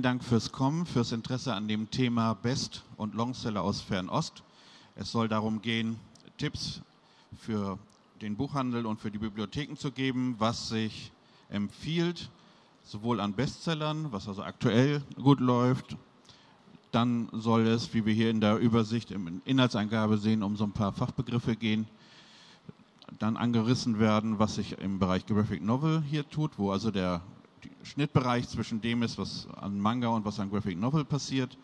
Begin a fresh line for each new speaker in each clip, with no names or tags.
vielen Dank fürs Kommen, fürs Interesse an dem Thema Best- und Longseller aus Fernost. Es soll darum gehen, Tipps für den Buchhandel und für die Bibliotheken zu geben, was sich empfiehlt, sowohl an Bestsellern, was also aktuell gut läuft. Dann soll es, wie wir hier in der Übersicht in Inhaltsangabe sehen, um so ein paar Fachbegriffe gehen. Dann angerissen werden, was sich im Bereich Graphic Novel hier tut, wo also der Schnittbereich zwischen dem ist, was an Manga und was an Graphic Novel passiert.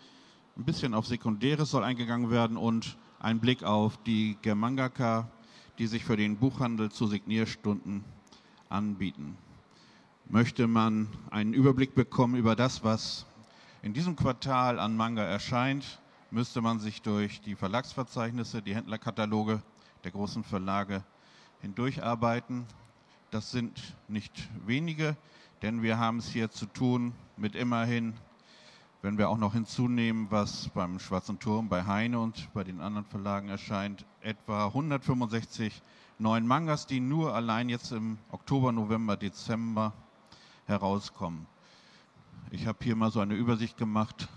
Ein bisschen auf Sekundäres soll eingegangen werden und ein Blick auf die Germangaka, die sich für den Buchhandel zu Signierstunden anbieten. Möchte man einen Überblick bekommen über das, was in diesem Quartal an Manga erscheint, müsste man sich durch die Verlagsverzeichnisse, die Händlerkataloge der großen Verlage hindurcharbeiten. Das sind nicht wenige, denn wir haben es hier zu tun mit immerhin, wenn wir auch noch hinzunehmen, was beim Schwarzen Turm, bei Heine und bei den anderen Verlagen erscheint, etwa 165 neuen Mangas, die nur allein jetzt im Oktober, November, Dezember herauskommen. Ich habe hier mal so eine Übersicht gemacht,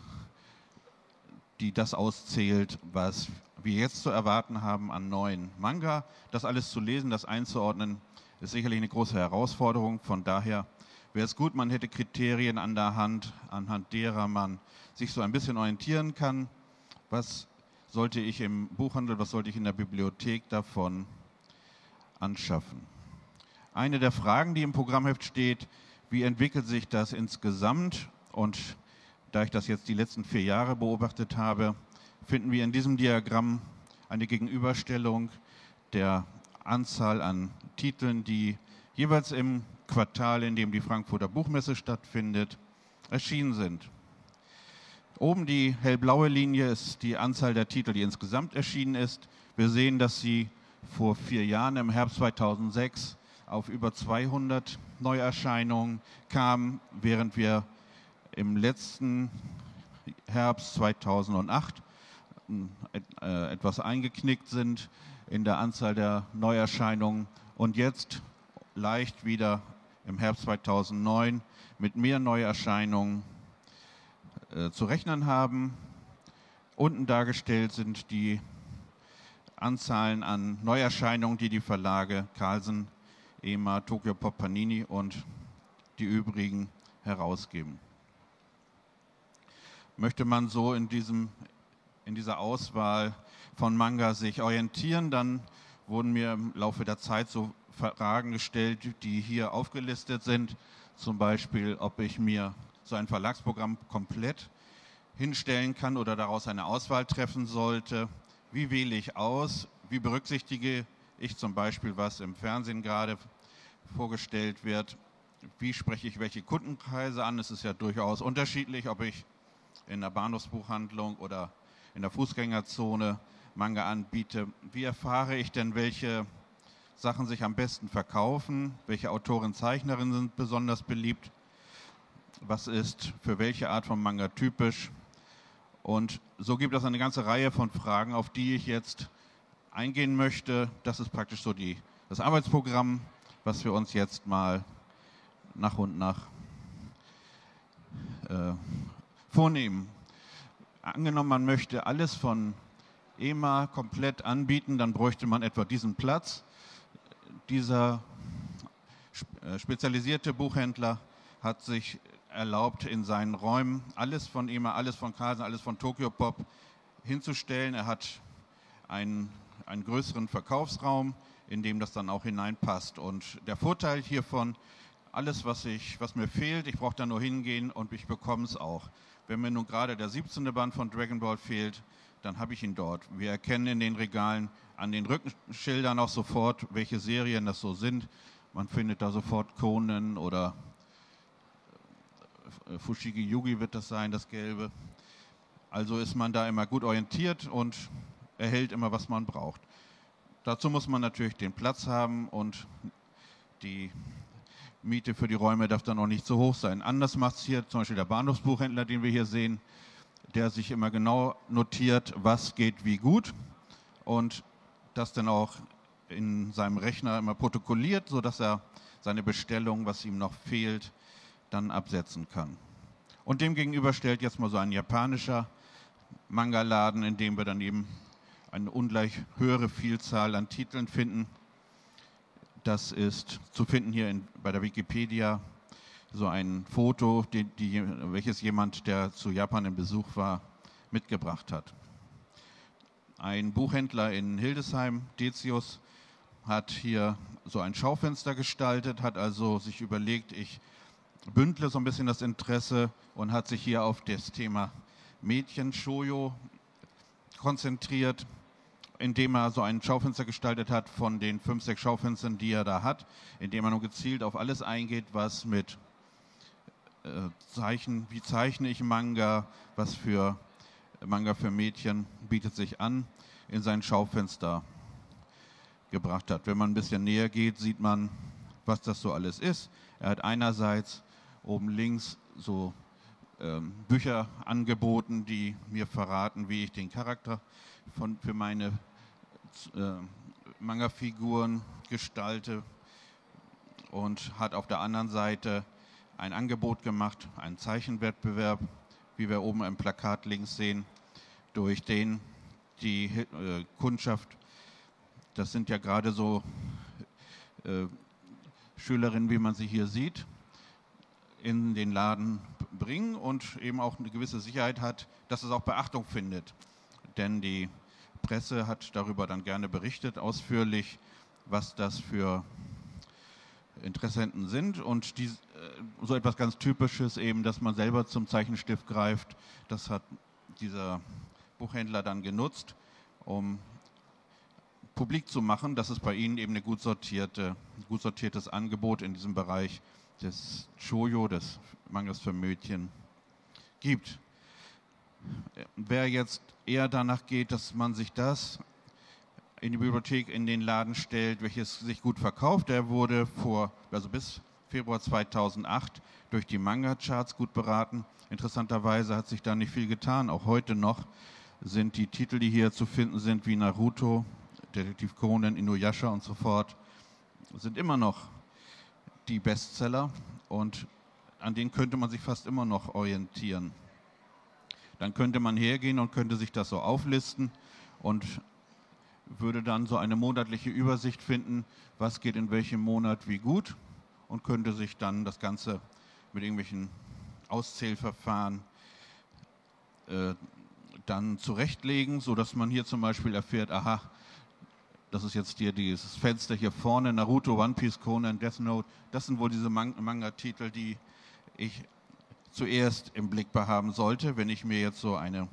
die das auszählt, was wir jetzt zu erwarten haben an neuen Manga. Das alles zu lesen, das einzuordnen, ist sicherlich eine große Herausforderung. Von daher wäre es gut, man hätte Kriterien an der Hand, anhand derer man sich so ein bisschen orientieren kann. Was sollte ich im Buchhandel, was sollte ich in der Bibliothek davon anschaffen? Eine der Fragen, die im Programmheft steht, wie entwickelt sich das insgesamt? Und da ich das jetzt die letzten vier Jahre beobachtet habe, finden wir in diesem Diagramm eine Gegenüberstellung der Anzahl an Titeln, die jeweils im Quartal, in dem die Frankfurter Buchmesse stattfindet, erschienen sind. Oben die hellblaue Linie ist die Anzahl der Titel, die insgesamt erschienen ist. Wir sehen, dass sie vor vier Jahren im Herbst 2006 auf über 200 Neuerscheinungen kam, während wir im letzten Herbst 2008 äh, etwas eingeknickt sind in der Anzahl der Neuerscheinungen und jetzt leicht wieder im Herbst 2009 mit mehr Neuerscheinungen äh, zu rechnen haben. Unten dargestellt sind die Anzahlen an Neuerscheinungen, die die Verlage Carlsen, EMA, Tokyo Pop Panini und die übrigen herausgeben. Möchte man so in, diesem, in dieser Auswahl von Manga sich orientieren, dann wurden mir im Laufe der Zeit so Fragen gestellt, die hier aufgelistet sind. Zum Beispiel, ob ich mir so ein Verlagsprogramm komplett hinstellen kann oder daraus eine Auswahl treffen sollte. Wie wähle ich aus? Wie berücksichtige ich zum Beispiel, was im Fernsehen gerade vorgestellt wird? Wie spreche ich welche Kundenkreise an? Es ist ja durchaus unterschiedlich, ob ich in der Bahnhofsbuchhandlung oder in der Fußgängerzone Manga anbiete. Wie erfahre ich denn, welche Sachen sich am besten verkaufen, welche Autoren, Zeichnerinnen sind besonders beliebt, was ist für welche Art von Manga typisch. Und so gibt es eine ganze Reihe von Fragen, auf die ich jetzt eingehen möchte. Das ist praktisch so die, das Arbeitsprogramm, was wir uns jetzt mal nach und nach äh, vornehmen. Angenommen, man möchte alles von EMA komplett anbieten, dann bräuchte man etwa diesen Platz dieser äh, spezialisierte Buchhändler hat sich erlaubt, in seinen Räumen alles von EMA, alles von Carlsen, alles von Tokyo Pop hinzustellen. Er hat einen, einen größeren Verkaufsraum, in dem das dann auch hineinpasst. Und der Vorteil hiervon, alles, was, ich, was mir fehlt, ich brauche da nur hingehen und ich bekomme es auch. Wenn mir nun gerade der 17. Band von Dragon Ball fehlt, dann habe ich ihn dort. Wir erkennen in den Regalen an den Rückenschildern auch sofort, welche Serien das so sind. Man findet da sofort Conan oder äh, Fushigi Yugi wird das sein, das Gelbe. Also ist man da immer gut orientiert und erhält immer, was man braucht. Dazu muss man natürlich den Platz haben und die Miete für die Räume darf dann auch nicht zu hoch sein. Anders macht es hier zum Beispiel der Bahnhofsbuchhändler, den wir hier sehen der sich immer genau notiert, was geht wie gut und das dann auch in seinem Rechner immer protokolliert, sodass er seine Bestellung, was ihm noch fehlt, dann absetzen kann. Und dem gegenüber stellt jetzt mal so ein japanischer Manga-Laden, in dem wir dann eben eine ungleich höhere Vielzahl an Titeln finden. Das ist zu finden hier in, bei der Wikipedia so ein Foto, die, die, welches jemand, der zu Japan im Besuch war, mitgebracht hat. Ein Buchhändler in Hildesheim, Decius, hat hier so ein Schaufenster gestaltet, hat also sich überlegt, ich bündle so ein bisschen das Interesse und hat sich hier auf das Thema Mädchen Shoyo konzentriert, indem er so ein Schaufenster gestaltet hat von den fünf, sechs Schaufenstern, die er da hat, indem er nur gezielt auf alles eingeht, was mit Zeichen, wie zeichne ich Manga, was für Manga für Mädchen bietet sich an, in sein Schaufenster gebracht hat. Wenn man ein bisschen näher geht, sieht man, was das so alles ist. Er hat einerseits oben links so ähm, Bücher angeboten, die mir verraten, wie ich den Charakter von, für meine äh, Manga-Figuren gestalte und hat auf der anderen Seite ein Angebot gemacht, einen Zeichenwettbewerb, wie wir oben im Plakat links sehen, durch den die äh, Kundschaft, das sind ja gerade so äh, Schülerinnen, wie man sie hier sieht, in den Laden bringen und eben auch eine gewisse Sicherheit hat, dass es auch Beachtung findet. Denn die Presse hat darüber dann gerne berichtet, ausführlich, was das für Interessenten sind und die, äh, so etwas ganz Typisches eben, dass man selber zum Zeichenstift greift, das hat dieser Buchhändler dann genutzt, um publik zu machen, dass es bei Ihnen eben ein gut, sortierte, gut sortiertes Angebot in diesem Bereich des Choyo, des Mangas für Mädchen, gibt. Wer jetzt eher danach geht, dass man sich das in die Bibliothek in den Laden stellt, welches sich gut verkauft, der wurde vor, also bis Februar 2008 durch die Manga-Charts gut beraten. Interessanterweise hat sich da nicht viel getan. Auch heute noch sind die Titel, die hier zu finden sind, wie Naruto, Detektiv Conan, Inuyasha und so fort, sind immer noch die Bestseller und an denen könnte man sich fast immer noch orientieren. Dann könnte man hergehen und könnte sich das so auflisten und würde dann so eine monatliche Übersicht finden, was geht in welchem Monat wie gut und könnte sich dann das Ganze mit irgendwelchen Auszählverfahren äh, dann zurechtlegen, sodass man hier zum Beispiel erfährt, aha, das ist jetzt hier dieses Fenster hier vorne, Naruto, One Piece, Conan, Death Note. Das sind wohl diese Manga-Titel, die ich zuerst im Blick behaben sollte, wenn ich mir jetzt so, eine,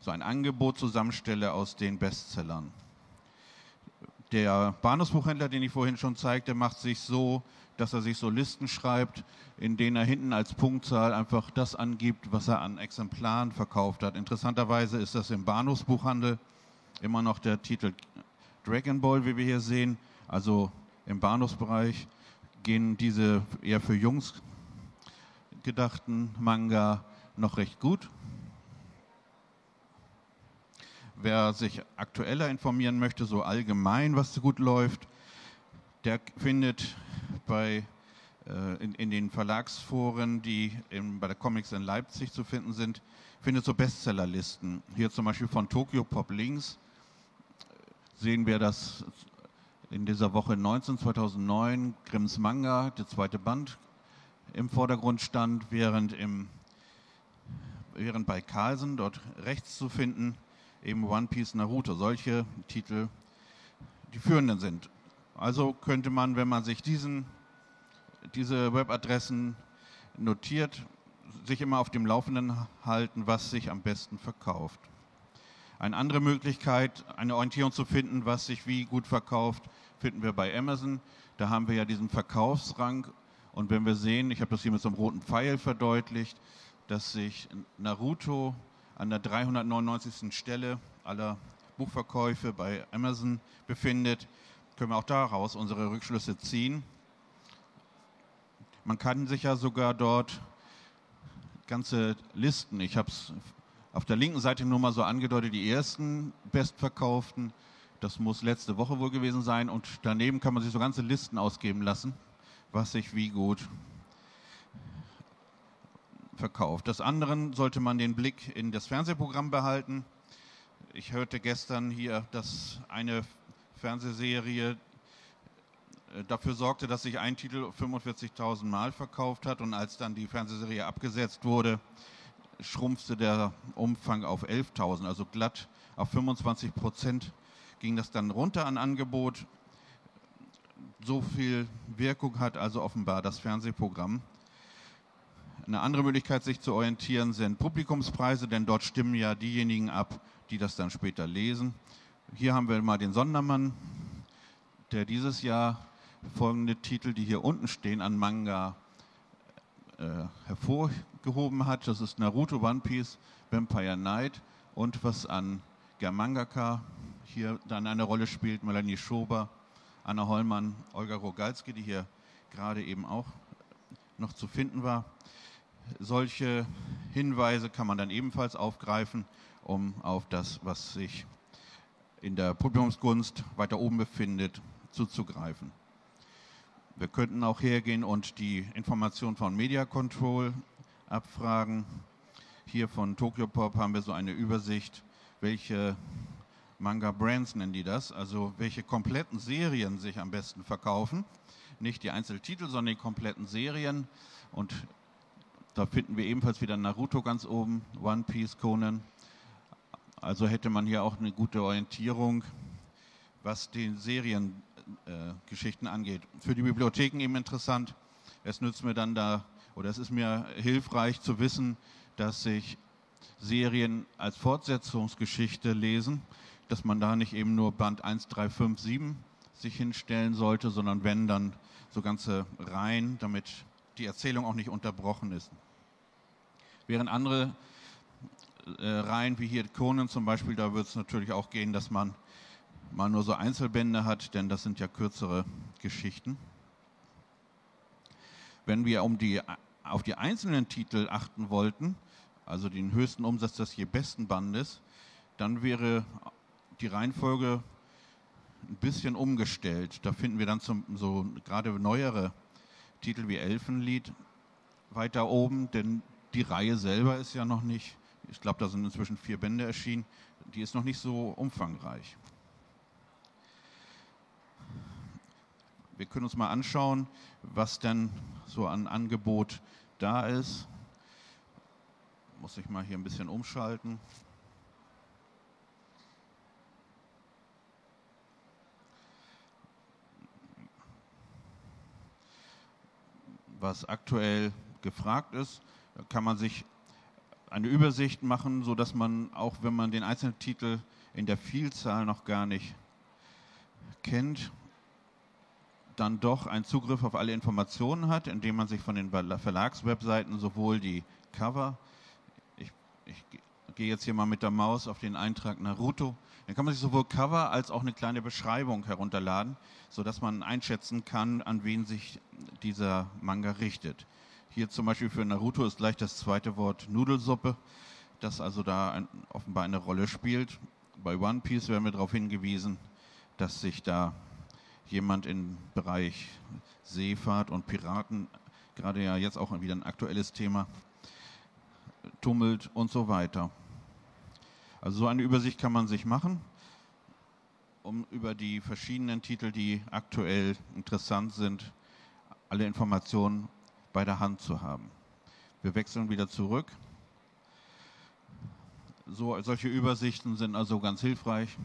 so ein Angebot zusammenstelle aus den Bestsellern. Der Bahnhofsbuchhändler, den ich vorhin schon zeigte, macht sich so, dass er sich so Listen schreibt, in denen er hinten als Punktzahl einfach das angibt, was er an Exemplaren verkauft hat. Interessanterweise ist das im Bahnhofsbuchhandel immer noch der Titel Dragon Ball, wie wir hier sehen. Also im Bahnhofsbereich gehen diese eher für Jungs gedachten Manga noch recht gut. Wer sich aktueller informieren möchte, so allgemein, was so gut läuft, der findet bei, äh, in, in, den Verlagsforen, die in, bei der Comics in Leipzig zu finden sind, findet so Bestsellerlisten. Hier zum Beispiel von Tokyo Pop Links sehen wir, dass in dieser Woche 19, 2009 Grimms Manga, der zweite Band, im Vordergrund stand, während, im, während bei Carlsen, dort rechts zu finden, eben One Piece Naruto, solche Titel die führenden sind. Also könnte man, wenn man sich diesen, diese Webadressen notiert, sich immer auf dem Laufenden halten, was sich am besten verkauft. Eine andere Möglichkeit, eine Orientierung zu finden, was sich wie gut verkauft, finden wir bei Amazon. Da haben wir ja diesen Verkaufsrang. Und wenn wir sehen, ich habe das hier mit so einem roten Pfeil verdeutlicht, dass sich Naruto an der 399. Stelle aller Buchverkäufe bei Amazon befindet, können wir auch daraus unsere Rückschlüsse ziehen. Man kann sich ja sogar dort ganze Listen, ich habe es auf der linken Seite nur mal so angedeutet, die ersten bestverkauften. Das muss letzte Woche wohl gewesen sein. Und daneben kann man sich so ganze Listen ausgeben lassen, was sich wie gut verkauft. Des anderen sollte man den Blick in das Fernsehprogramm behalten. Ich hörte gestern hier, dass eine Fernsehserie äh, dafür sorgte, dass sich ein Titel 45.000 Mal verkauft hat und als dann die Fernsehserie abgesetzt wurde, schrumpfte der Umfang auf 11.000, also glatt auf 25 Prozent ging das dann runter an Angebot. So viel Wirkung hat also offenbar das Fernsehprogramm. Eine andere Möglichkeit, sich zu orientieren, sind Publikumspreise, denn dort stimmen ja diejenigen ab, die das dann später lesen. Hier haben wir mal den Sondermann, der dieses Jahr folgende Titel, die hier unten stehen, an Manga äh, hervorgehoben hat. Das ist Naruto, One Piece, Vampire Knight und was an Germangaka hier dann eine Rolle spielt, Melanie Schober, Anna Hollmann, Olga Rogalski, die hier gerade eben auch noch zu finden war. Solche Hinweise kann man dann ebenfalls aufgreifen, um auf das, was sich in der Publikumsgunst weiter oben befindet, zuzugreifen. Wir könnten auch hergehen und die Information von Media Control abfragen. Hier von Tokyo Pop haben wir so eine Übersicht, welche Manga Brands nennen die das, also welche kompletten Serien sich am besten verkaufen. Nicht die Einzeltitel, sondern die kompletten Serien. Und da finden wir ebenfalls wieder Naruto ganz oben, One Piece, Conan. Also hätte man hier auch eine gute Orientierung, was die Serien äh, angeht. Für die Bibliotheken eben interessant. Es nützt mir dann da, oder es ist mir hilfreich zu wissen, dass sich Serien als Fortsetzungsgeschichte lesen, dass man da nicht eben nur Band 1, 3, 5, 7 sich hinstellen sollte, sondern wenn dann so ganze Reihen, damit die Erzählung auch nicht unterbrochen ist. Während andere äh, Reihen wie hier Conan zum Beispiel, da wird es natürlich auch gehen, dass man mal nur so Einzelbände hat, denn das sind ja kürzere Geschichten. Wenn wir um die, auf die einzelnen Titel achten wollten, also den höchsten Umsatz des je besten Bandes, dann wäre die Reihenfolge ein bisschen umgestellt. Da finden wir dann zum, so gerade neuere Titel wie Elfenlied weiter oben, denn die Reihe selber ist ja noch nicht, ich glaube, da sind inzwischen vier Bände erschienen, die ist noch nicht so umfangreich. Wir können uns mal anschauen, was denn so an Angebot da ist. Muss ich mal hier ein bisschen umschalten. Was aktuell gefragt ist, kann man sich eine Übersicht machen, sodass man auch, wenn man den einzelnen Titel in der Vielzahl noch gar nicht kennt, dann doch einen Zugriff auf alle Informationen hat, indem man sich von den Verlagswebseiten sowohl die Cover, ich, ich gehe jetzt hier mal mit der Maus auf den Eintrag Naruto, dann kann man sich sowohl Cover als auch eine kleine Beschreibung herunterladen, sodass man einschätzen kann, an wen sich dieser Manga richtet. Hier zum Beispiel für Naruto ist gleich das zweite Wort Nudelsuppe, das also da ein, offenbar eine Rolle spielt. Bei One Piece werden wir darauf hingewiesen, dass sich da jemand im Bereich Seefahrt und Piraten, gerade ja jetzt auch wieder ein aktuelles Thema, tummelt und so weiter. Also so eine Übersicht kann man sich machen, um über die verschiedenen Titel, die aktuell interessant sind, alle Informationen bei der Hand zu haben. Wir wechseln wieder zurück. So, solche Übersichten sind also ganz hilfreich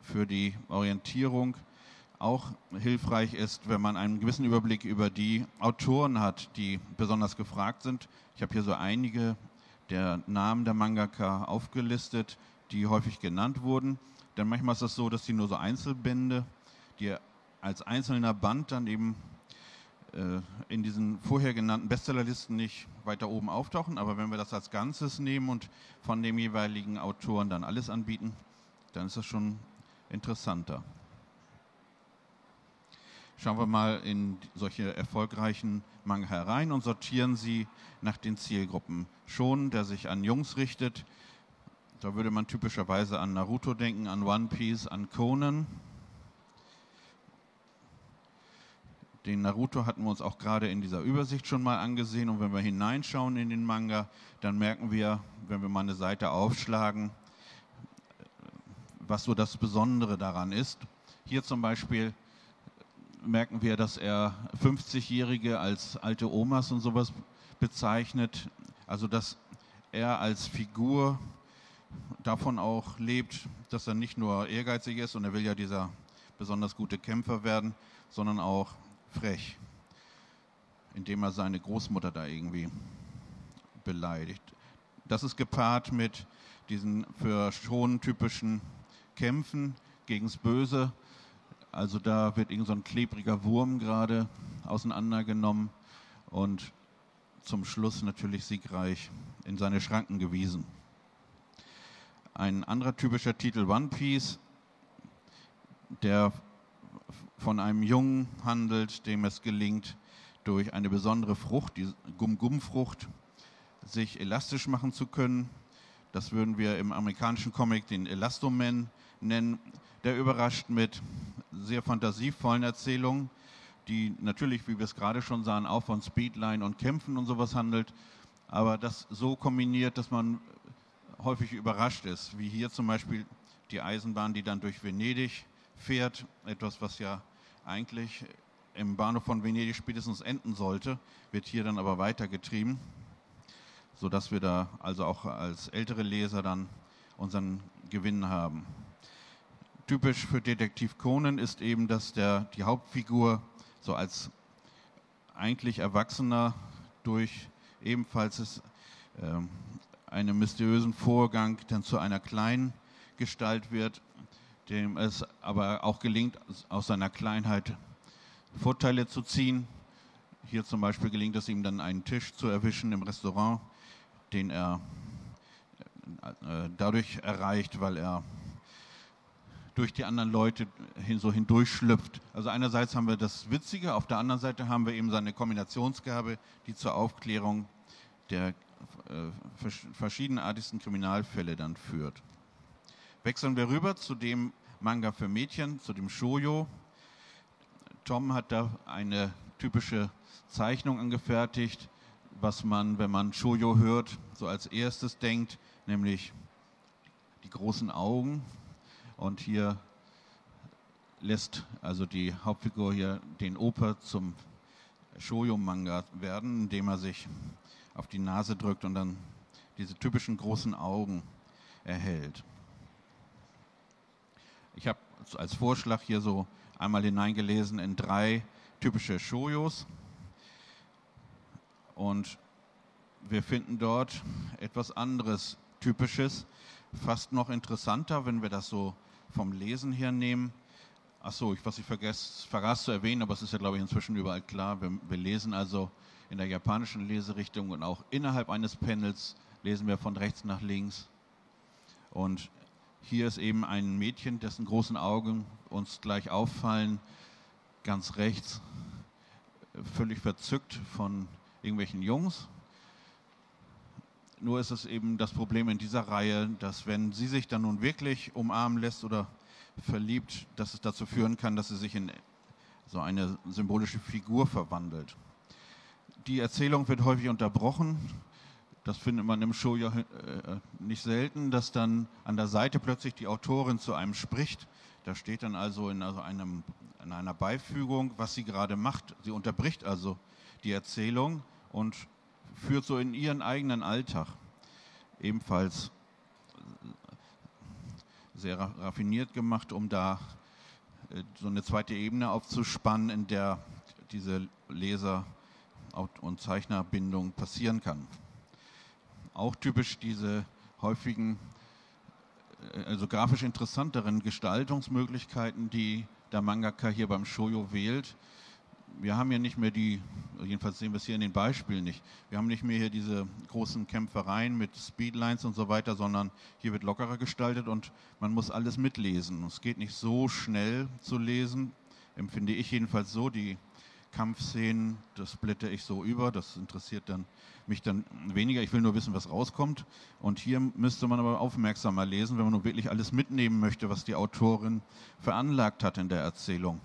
für die Orientierung auch hilfreich ist, wenn man einen gewissen Überblick über die Autoren hat, die besonders gefragt sind. Ich habe hier so einige der Namen der Mangaka aufgelistet, die häufig genannt wurden. Denn manchmal ist es so, dass die nur so Einzelbände, die als einzelner Band dann eben äh, in diesen vorher genannten Bestsellerlisten nicht weiter oben auftauchen. Aber wenn wir das als Ganzes nehmen und von dem jeweiligen Autoren dann alles anbieten, dann ist das schon interessanter. Schauen wir mal in solche erfolgreichen Manga herein und sortieren sie nach den Zielgruppen. Schon, der sich an Jungs richtet, da würde man typischerweise an Naruto denken, an One Piece, an Conan. Den Naruto hatten wir uns auch gerade in dieser Übersicht schon mal angesehen. Und wenn wir hineinschauen in den Manga, dann merken wir, wenn wir mal eine Seite aufschlagen, was so das Besondere daran ist. Hier zum Beispiel merken wir, dass er 50-Jährige als alte Omas und sowas bezeichnet. Also dass er als Figur davon auch lebt, dass er nicht nur ehrgeizig ist und er will ja dieser besonders gute Kämpfer werden, sondern auch frech, indem er seine Großmutter da irgendwie beleidigt. Das ist gepaart mit diesen für schon typischen Kämpfen gegen das Böse. Also da wird irgend so ein klebriger Wurm gerade auseinandergenommen und zum Schluss natürlich siegreich in seine Schranken gewiesen. Ein anderer typischer Titel One Piece, der von einem Jungen handelt, dem es gelingt, durch eine besondere Frucht, die Gum-Gum-Frucht, sich elastisch machen zu können. Das würden wir im amerikanischen Comic den Elastoman nennen. Der überrascht mit sehr fantasievollen Erzählungen, die natürlich, wie wir es gerade schon sahen, auch von Speedline und Kämpfen und sowas handelt, aber das so kombiniert, dass man häufig überrascht ist, wie hier zum Beispiel die Eisenbahn, die dann durch Venedig fährt, etwas, was ja eigentlich im Bahnhof von Venedig spätestens enden sollte, wird hier dann aber weitergetrieben, sodass wir da also auch als ältere Leser dann unseren Gewinn haben. Typisch für Detektiv Conan ist eben, dass der, die Hauptfigur so als eigentlich Erwachsener durch ebenfalls ist, äh, einen mysteriösen Vorgang dann zu einer kleinen Gestalt wird, dem es aber auch gelingt, aus seiner Kleinheit Vorteile zu ziehen. Hier zum Beispiel gelingt es ihm dann, einen Tisch zu erwischen im Restaurant, den er äh, dadurch erreicht, weil er durch die anderen Leute hin, so hindurchschlüpft. Also einerseits haben wir das Witzige, auf der anderen Seite haben wir eben seine Kombinationsgabe, die zur Aufklärung der äh, verschiedenartigsten Kriminalfälle dann führt. Wechseln wir rüber zu dem Manga für Mädchen, zu dem Shoyo. Tom hat da eine typische Zeichnung angefertigt, was man, wenn man Shoyo hört, so als erstes denkt, nämlich die großen Augen. Und hier lässt also die Hauptfigur hier den Oper zum Shoyo-Manga werden, indem er sich auf die Nase drückt und dann diese typischen großen Augen erhält. Ich habe als Vorschlag hier so einmal hineingelesen in drei typische Shojos. Und wir finden dort etwas anderes Typisches, fast noch interessanter, wenn wir das so vom Lesen her nehmen. Achso, was ich vergaß zu erwähnen, aber es ist ja, glaube ich, inzwischen überall klar. Wir, wir lesen also in der japanischen Leserichtung und auch innerhalb eines Panels lesen wir von rechts nach links. Und hier ist eben ein Mädchen, dessen großen Augen uns gleich auffallen, ganz rechts, völlig verzückt von irgendwelchen Jungs. Nur ist es eben das Problem in dieser Reihe, dass wenn sie sich dann nun wirklich umarmen lässt oder verliebt, dass es dazu führen kann, dass sie sich in so eine symbolische Figur verwandelt. Die Erzählung wird häufig unterbrochen das findet man im Show ja äh, nicht selten, dass dann an der Seite plötzlich die Autorin zu einem spricht. Da steht dann also in, also einem, in einer Beifügung, was sie gerade macht. Sie unterbricht also die Erzählung und führt so in ihren eigenen Alltag. Ebenfalls sehr raffiniert gemacht, um da äh, so eine zweite Ebene aufzuspannen, in der diese Leser- und Zeichnerbindung passieren kann auch typisch diese häufigen, äh, also grafisch interessanteren Gestaltungsmöglichkeiten, die der Mangaka hier beim Shoyo wählt. Wir haben ja nicht mehr die, jedenfalls sehen wir es hier in den Beispielen nicht, wir haben nicht mehr hier diese großen Kämpfereien mit Speedlines und so weiter, sondern hier wird lockerer gestaltet und man muss alles mitlesen. Es geht nicht so schnell zu lesen, empfinde ich jedenfalls so. Die Kampfszenen, das blätter ich so über, das interessiert dann mich dann weniger. Ich will nur wissen, was rauskommt. Und hier müsste man aber aufmerksamer lesen, wenn man nun wirklich alles mitnehmen möchte, was die Autorin veranlagt hat in der Erzählung.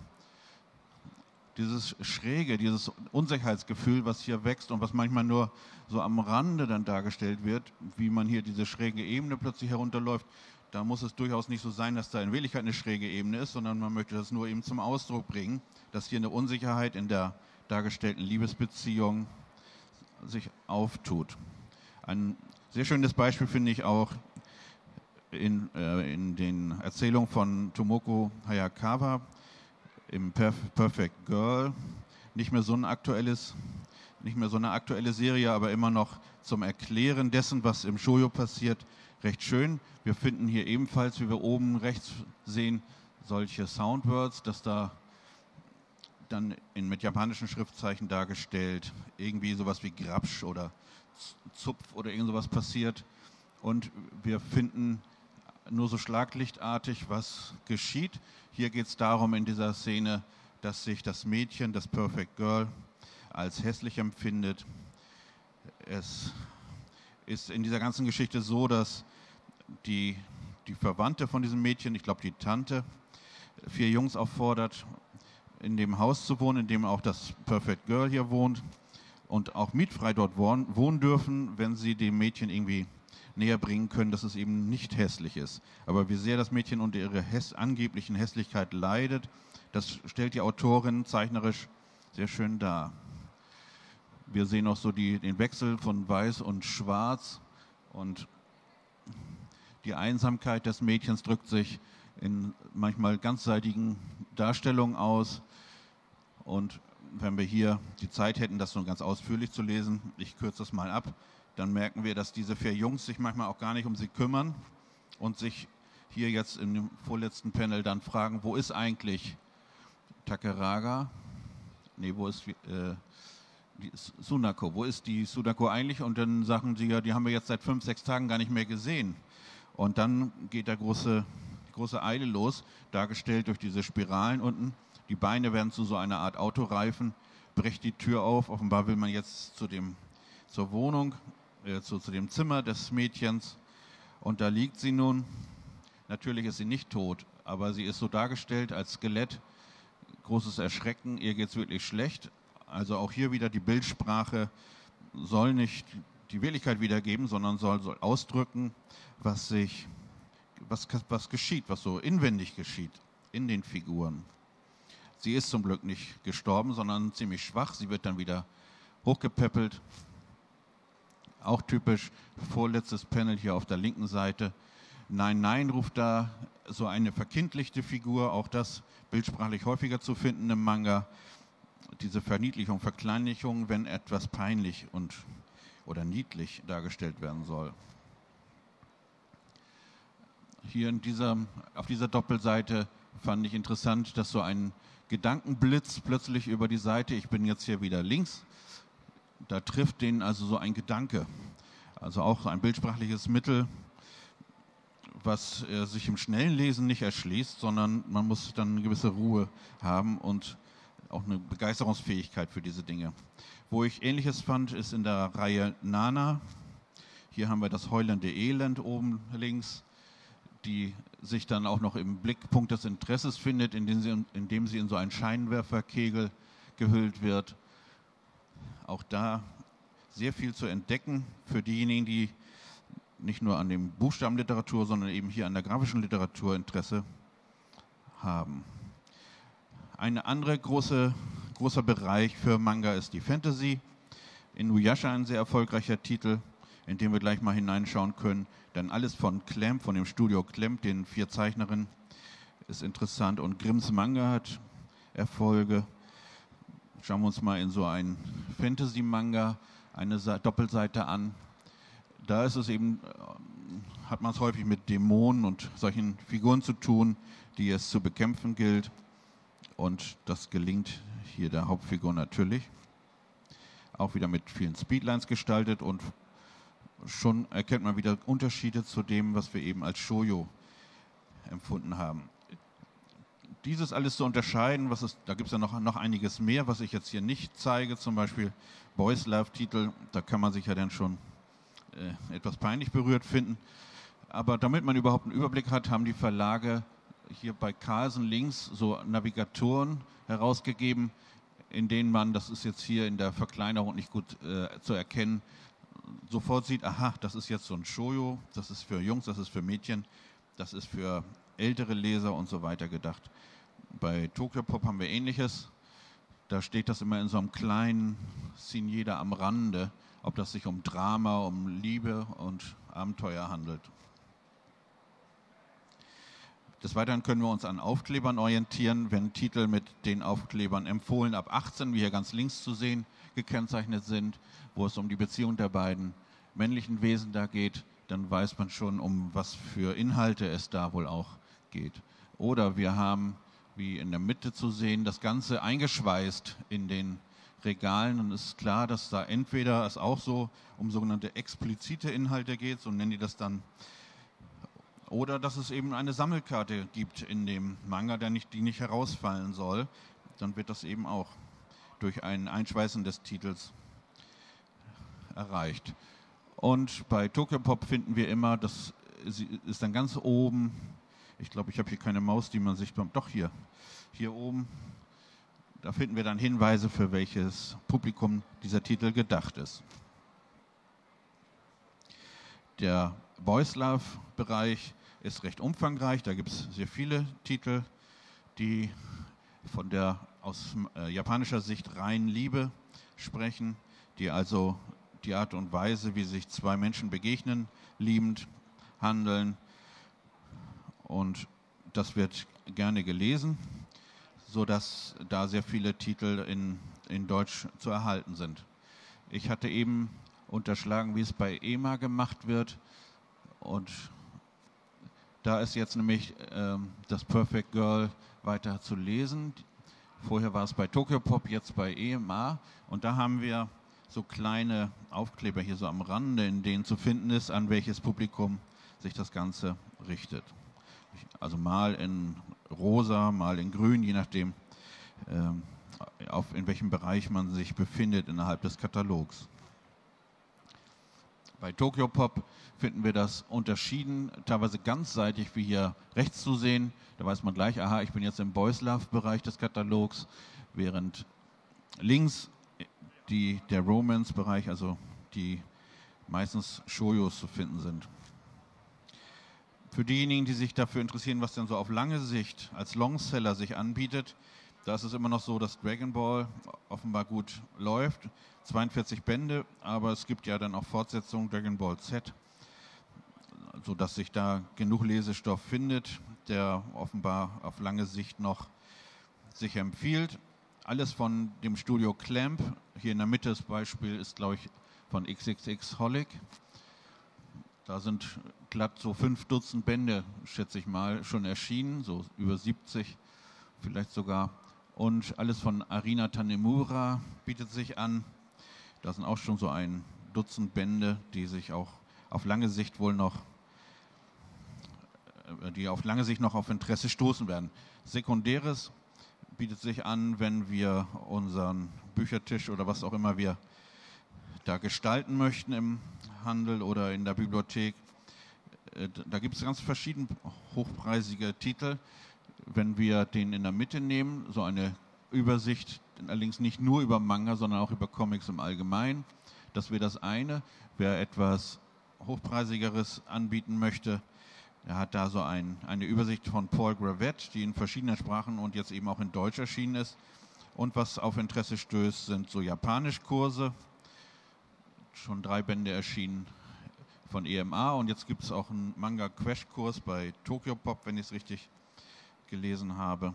Dieses Schräge, dieses Unsicherheitsgefühl, was hier wächst und was manchmal nur so am Rande dann dargestellt wird, wie man hier diese schräge Ebene plötzlich herunterläuft, da muss es durchaus nicht so sein, dass da in Wirklichkeit eine schräge Ebene ist, sondern man möchte das nur eben zum Ausdruck bringen, dass hier eine Unsicherheit in der dargestellten Liebesbeziehung sich auftut. Ein sehr schönes Beispiel finde ich auch in, äh, in den Erzählungen von Tomoko Hayakawa im Perf Perfect Girl. Nicht mehr so ein aktuelles, nicht mehr so eine aktuelle Serie, aber immer noch zum Erklären dessen, was im Shoujo passiert, recht schön. Wir finden hier ebenfalls, wie wir oben rechts sehen, solche Soundwords, dass da dann in, mit japanischen Schriftzeichen dargestellt irgendwie sowas wie Grabsch oder Zupf oder irgend sowas passiert. Und wir finden nur so schlaglichtartig, was geschieht. Hier geht es darum in dieser Szene, dass sich das Mädchen, das Perfect Girl, als hässlich empfindet. Es ist in dieser ganzen Geschichte so, dass die, die Verwandte von diesem Mädchen, ich glaube die Tante, vier Jungs auffordert, in dem Haus zu wohnen, in dem auch das Perfect Girl hier wohnt und auch mietfrei dort wohnen dürfen, wenn sie dem Mädchen irgendwie näher bringen können, dass es eben nicht hässlich ist. Aber wie sehr das Mädchen unter ihrer häss angeblichen Hässlichkeit leidet, das stellt die Autorin zeichnerisch sehr schön dar. Wir sehen auch so die, den Wechsel von Weiß und Schwarz und die Einsamkeit des Mädchens drückt sich in manchmal ganzseitigen Darstellungen aus. Und wenn wir hier die Zeit hätten, das so ganz ausführlich zu lesen, ich kürze das mal ab, dann merken wir, dass diese vier Jungs sich manchmal auch gar nicht um sie kümmern und sich hier jetzt im vorletzten Panel dann fragen, wo ist eigentlich Takeraga? Nee, wo ist äh, Sunako? Wo ist die Sunako eigentlich? Und dann sagen sie ja, die haben wir jetzt seit fünf, sechs Tagen gar nicht mehr gesehen. Und dann geht der große, große Eile los, dargestellt durch diese Spiralen unten. Die Beine werden zu so einer Art Autoreifen, bricht die Tür auf. Offenbar will man jetzt zu dem, zur Wohnung, äh, zu, zu dem Zimmer des Mädchens. Und da liegt sie nun. Natürlich ist sie nicht tot, aber sie ist so dargestellt als Skelett. Großes Erschrecken, ihr geht es wirklich schlecht. Also auch hier wieder die Bildsprache soll nicht die Wirklichkeit wiedergeben, sondern soll, soll ausdrücken, was sich, was, was geschieht, was so inwendig geschieht in den Figuren. Sie ist zum Glück nicht gestorben, sondern ziemlich schwach. Sie wird dann wieder hochgepäppelt. Auch typisch, vorletztes Panel hier auf der linken Seite. Nein, nein, ruft da so eine verkindlichte Figur, auch das bildsprachlich häufiger zu finden im Manga. Diese Verniedlichung, Verkleinlichung, wenn etwas peinlich und oder niedlich dargestellt werden soll. Hier in dieser, auf dieser Doppelseite fand ich interessant, dass so ein Gedankenblitz plötzlich über die Seite, ich bin jetzt hier wieder links, da trifft den also so ein Gedanke. Also auch ein bildsprachliches Mittel, was äh, sich im schnellen Lesen nicht erschließt, sondern man muss dann eine gewisse Ruhe haben und auch eine Begeisterungsfähigkeit für diese Dinge. Wo ich Ähnliches fand, ist in der Reihe Nana. Hier haben wir das heulende Elend oben links, die sich dann auch noch im Blickpunkt des Interesses findet, indem sie, indem sie in so einen Scheinwerferkegel gehüllt wird. Auch da sehr viel zu entdecken für diejenigen, die nicht nur an dem Buchstabenliteratur, sondern eben hier an der grafischen Literatur Interesse haben. Eine andere große großer Bereich für Manga ist die Fantasy. Inuyasha ein sehr erfolgreicher Titel, in den wir gleich mal hineinschauen können. Dann alles von Clamp, von dem Studio Clamp, den vier Zeichnerinnen, ist interessant. Und Grimms Manga hat Erfolge. Schauen wir uns mal in so einen Fantasy-Manga eine Doppelseite an. Da ist es eben, äh, hat man es häufig mit Dämonen und solchen Figuren zu tun, die es zu bekämpfen gilt. Und das gelingt hier der Hauptfigur natürlich. Auch wieder mit vielen Speedlines gestaltet und schon erkennt man wieder Unterschiede zu dem, was wir eben als Shoyo empfunden haben. Dieses alles zu unterscheiden, was ist, da gibt es ja noch, noch einiges mehr, was ich jetzt hier nicht zeige, zum Beispiel Boys Love Titel, da kann man sich ja dann schon äh, etwas peinlich berührt finden. Aber damit man überhaupt einen Überblick hat, haben die Verlage hier bei Carlsen links so Navigatoren herausgegeben, in denen man, das ist jetzt hier in der Verkleinerung nicht gut äh, zu erkennen, sofort sieht, aha, das ist jetzt so ein Shoyo, das ist für Jungs, das ist für Mädchen, das ist für ältere Leser und so weiter gedacht. Bei Tokyo Pop haben wir ähnliches. Da steht das immer in so einem kleinen Signier am Rande, ob das sich um Drama, um Liebe und Abenteuer handelt. Des Weiteren können wir uns an Aufklebern orientieren, wenn Titel mit den Aufklebern empfohlen ab 18, wie hier ganz links zu sehen, gekennzeichnet sind, wo es um die Beziehung der beiden männlichen Wesen da geht, dann weiß man schon, um was für Inhalte es da wohl auch geht. Oder wir haben, wie in der Mitte zu sehen, das Ganze eingeschweißt in den Regalen und es ist klar, dass da entweder es auch so um sogenannte explizite Inhalte geht, so nennen die das dann, oder dass es eben eine Sammelkarte gibt in dem Manga, der nicht, die nicht herausfallen soll, dann wird das eben auch durch ein Einschweißen des Titels erreicht. Und bei Tokyo Pop finden wir immer, das ist dann ganz oben, ich glaube, ich habe hier keine Maus, die man sich, doch hier, hier oben, da finden wir dann Hinweise, für welches Publikum dieser Titel gedacht ist. Der Boys Love Bereich ist recht umfangreich. Da gibt es sehr viele Titel, die von der aus äh, japanischer Sicht reinen Liebe sprechen, die also die Art und Weise, wie sich zwei Menschen begegnen, liebend handeln. Und das wird gerne gelesen, sodass da sehr viele Titel in, in Deutsch zu erhalten sind. Ich hatte eben unterschlagen, wie es bei EMA gemacht wird. Und da ist jetzt nämlich ähm, das Perfect Girl weiter zu lesen. Vorher war es bei Tokyo Pop, jetzt bei EMA. Und da haben wir so kleine Aufkleber hier so am Rande, in denen zu finden ist, an welches Publikum sich das Ganze richtet. Also mal in rosa, mal in grün, je nachdem, ähm, auf, in welchem Bereich man sich befindet innerhalb des Katalogs. Bei Tokyo Pop finden wir das unterschieden, teilweise ganzseitig, wie hier rechts zu sehen. Da weiß man gleich, aha, ich bin jetzt im Boys Love-Bereich des Katalogs, während links die, der Romance-Bereich, also die meistens Shoyos zu finden sind. Für diejenigen, die sich dafür interessieren, was denn so auf lange Sicht als Longseller sich anbietet, da ist es immer noch so, dass Dragon Ball offenbar gut läuft. 42 Bände, aber es gibt ja dann auch Fortsetzungen, Dragon Ball Z, sodass sich da genug Lesestoff findet, der offenbar auf lange Sicht noch sich empfiehlt. Alles von dem Studio Clamp. Hier in der Mitte das Beispiel ist, glaube ich, von XXX Holic. Da sind glatt so fünf Dutzend Bände, schätze ich mal, schon erschienen, so über 70 vielleicht sogar. Und alles von Arina Tanemura bietet sich an. Da sind auch schon so ein Dutzend Bände, die sich auch auf lange Sicht wohl noch, äh, die auf lange Sicht noch auf Interesse stoßen werden. Sekundäres bietet sich an, wenn wir unseren Büchertisch oder was auch immer wir da gestalten möchten im Handel oder in der Bibliothek. Äh, da gibt es ganz verschiedene hochpreisige Titel wenn wir den in der Mitte nehmen, so eine Übersicht, allerdings nicht nur über Manga, sondern auch über Comics im Allgemeinen. Das wäre das eine. Wer etwas Hochpreisigeres anbieten möchte, der hat da so ein, eine Übersicht von Paul Gravett, die in verschiedenen Sprachen und jetzt eben auch in Deutsch erschienen ist. Und was auf Interesse stößt, sind so Japanischkurse. Schon drei Bände erschienen von EMA und jetzt gibt es auch einen Manga-Crash-Kurs bei Tokyo Pop, wenn ich es richtig gelesen habe.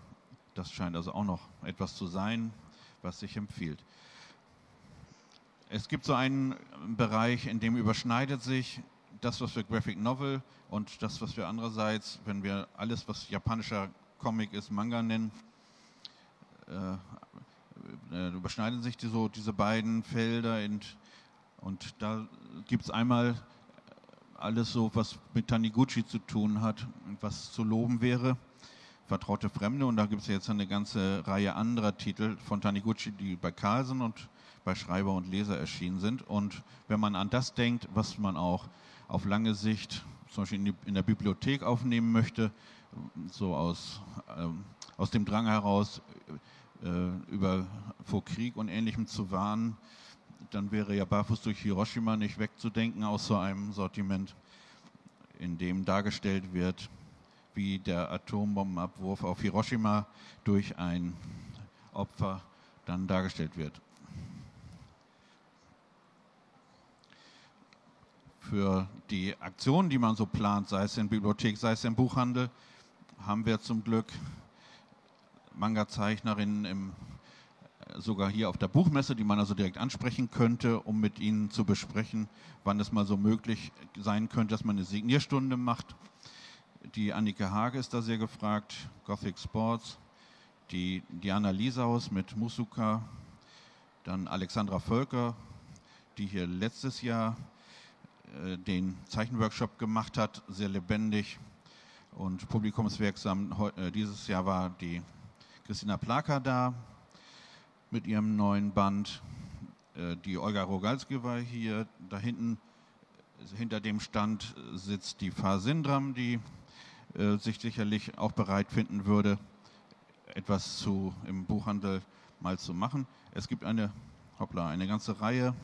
Das scheint also auch noch etwas zu sein, was sich empfiehlt. Es gibt so einen Bereich, in dem überschneidet sich das, was wir Graphic Novel und das, was wir andererseits, wenn wir alles, was japanischer Comic ist, Manga nennen, äh, äh überschneiden sich die so, diese beiden Felder und, und da gibt es einmal alles so, was mit Taniguchi zu tun hat, was zu loben wäre. Vertraute Fremde und da gibt es jetzt eine ganze Reihe anderer Titel von Taniguchi, die bei Carlsen und bei Schreiber und Leser erschienen sind. Und wenn man an das denkt, was man auch auf lange Sicht zum Beispiel in, die, in der Bibliothek aufnehmen möchte, so aus, ähm, aus dem Drang heraus, äh, über, vor Krieg und Ähnlichem zu warnen, dann wäre ja Barfuß durch Hiroshima nicht wegzudenken aus so einem Sortiment, in dem dargestellt wird, wie der Atombombenabwurf auf Hiroshima durch ein Opfer dann dargestellt wird. Für die Aktionen, die man so plant, sei es in Bibliothek, sei es im Buchhandel, haben wir zum Glück Manga-Zeichnerinnen im sogar hier auf der Buchmesse, die man also direkt ansprechen könnte, um mit ihnen zu besprechen, wann es mal so möglich sein könnte, dass man eine Signierstunde macht. Die Annike Hage ist da sehr gefragt, Gothic Sports, die Diana Liesaus mit Musuka, dann Alexandra Völker, die hier letztes Jahr äh, den Zeichenworkshop gemacht hat, sehr lebendig und publikumswirksam. Äh, dieses Jahr war die Christina Plaka da, mit ihrem neuen Band. Äh, die Olga Rogalski war hier. Da hinten, hinter dem Stand sitzt die Far Sindram, die äh, sich sicherlich auch bereit finden würde, etwas zu, im Buchhandel mal zu machen. Es gibt eine, hoppla, eine ganze Reihe,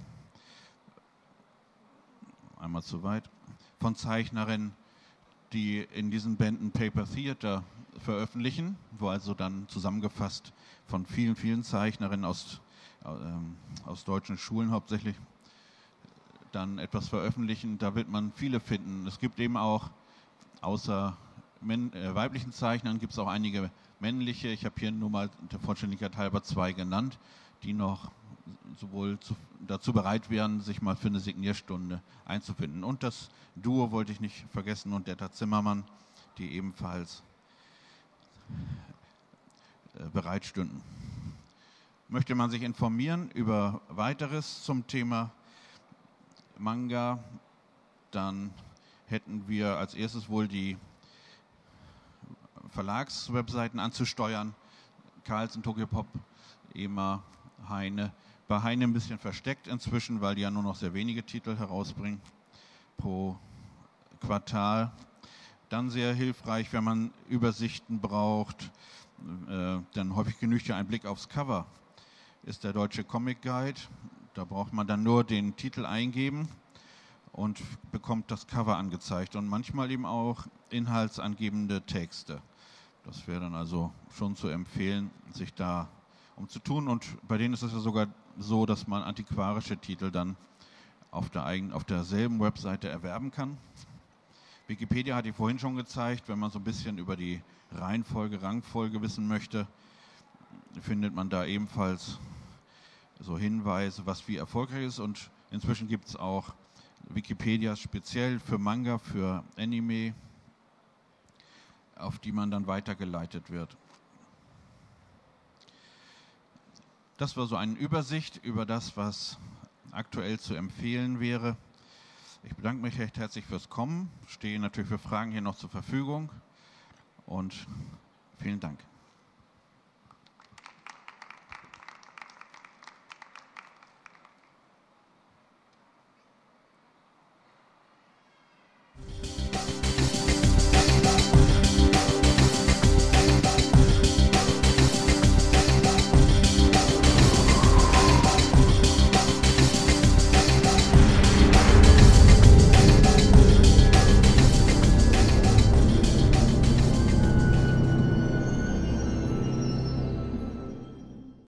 einmal zu weit, von Zeichnerinnen, die in diesen Bänden Paper Theater veröffentlichen, wo also dann zusammengefasst von vielen, vielen Zeichnerinnen aus, ähm, aus deutschen Schulen hauptsächlich dann etwas veröffentlichen. Da wird man viele finden. Es gibt eben auch außer äh, weiblichen Zeichnern gibt es auch einige männliche. Ich habe hier nur mal der Vollständigkeit halber zwei genannt, die noch sowohl zu, dazu bereit wären, sich mal für eine Signierstunde einzufinden. Und das Duo wollte ich nicht vergessen und Detta Zimmermann, die ebenfalls äh, bereit stünden. Möchte man sich informieren über weiteres zum Thema Manga, dann hätten wir als erstes wohl die Verlagswebseiten anzusteuern. Carlsen, Tokyo Pop, EMA, Heine. Bei Heine ein bisschen versteckt inzwischen, weil die ja nur noch sehr wenige Titel herausbringen pro Quartal. Dann sehr hilfreich, wenn man Übersichten braucht, äh, dann häufig genügt ja ein Blick aufs Cover, ist der Deutsche Comic Guide. Da braucht man dann nur den Titel eingeben und bekommt das Cover angezeigt und manchmal eben auch inhaltsangebende Texte. Das wäre dann also schon zu empfehlen, sich da um zu tun. Und bei denen ist es ja sogar so, dass man antiquarische Titel dann auf, der eigenen, auf derselben Webseite erwerben kann. Wikipedia hatte ich vorhin schon gezeigt, wenn man so ein bisschen über die Reihenfolge, Rangfolge wissen möchte, findet man da ebenfalls so Hinweise, was wie erfolgreich ist. Und inzwischen gibt es auch Wikipedia speziell für Manga, für Anime, auf die man dann weitergeleitet wird. Das war so eine Übersicht über das, was aktuell zu empfehlen wäre. Ich bedanke mich recht herzlich fürs Kommen, stehe natürlich für Fragen hier noch zur Verfügung und vielen Dank.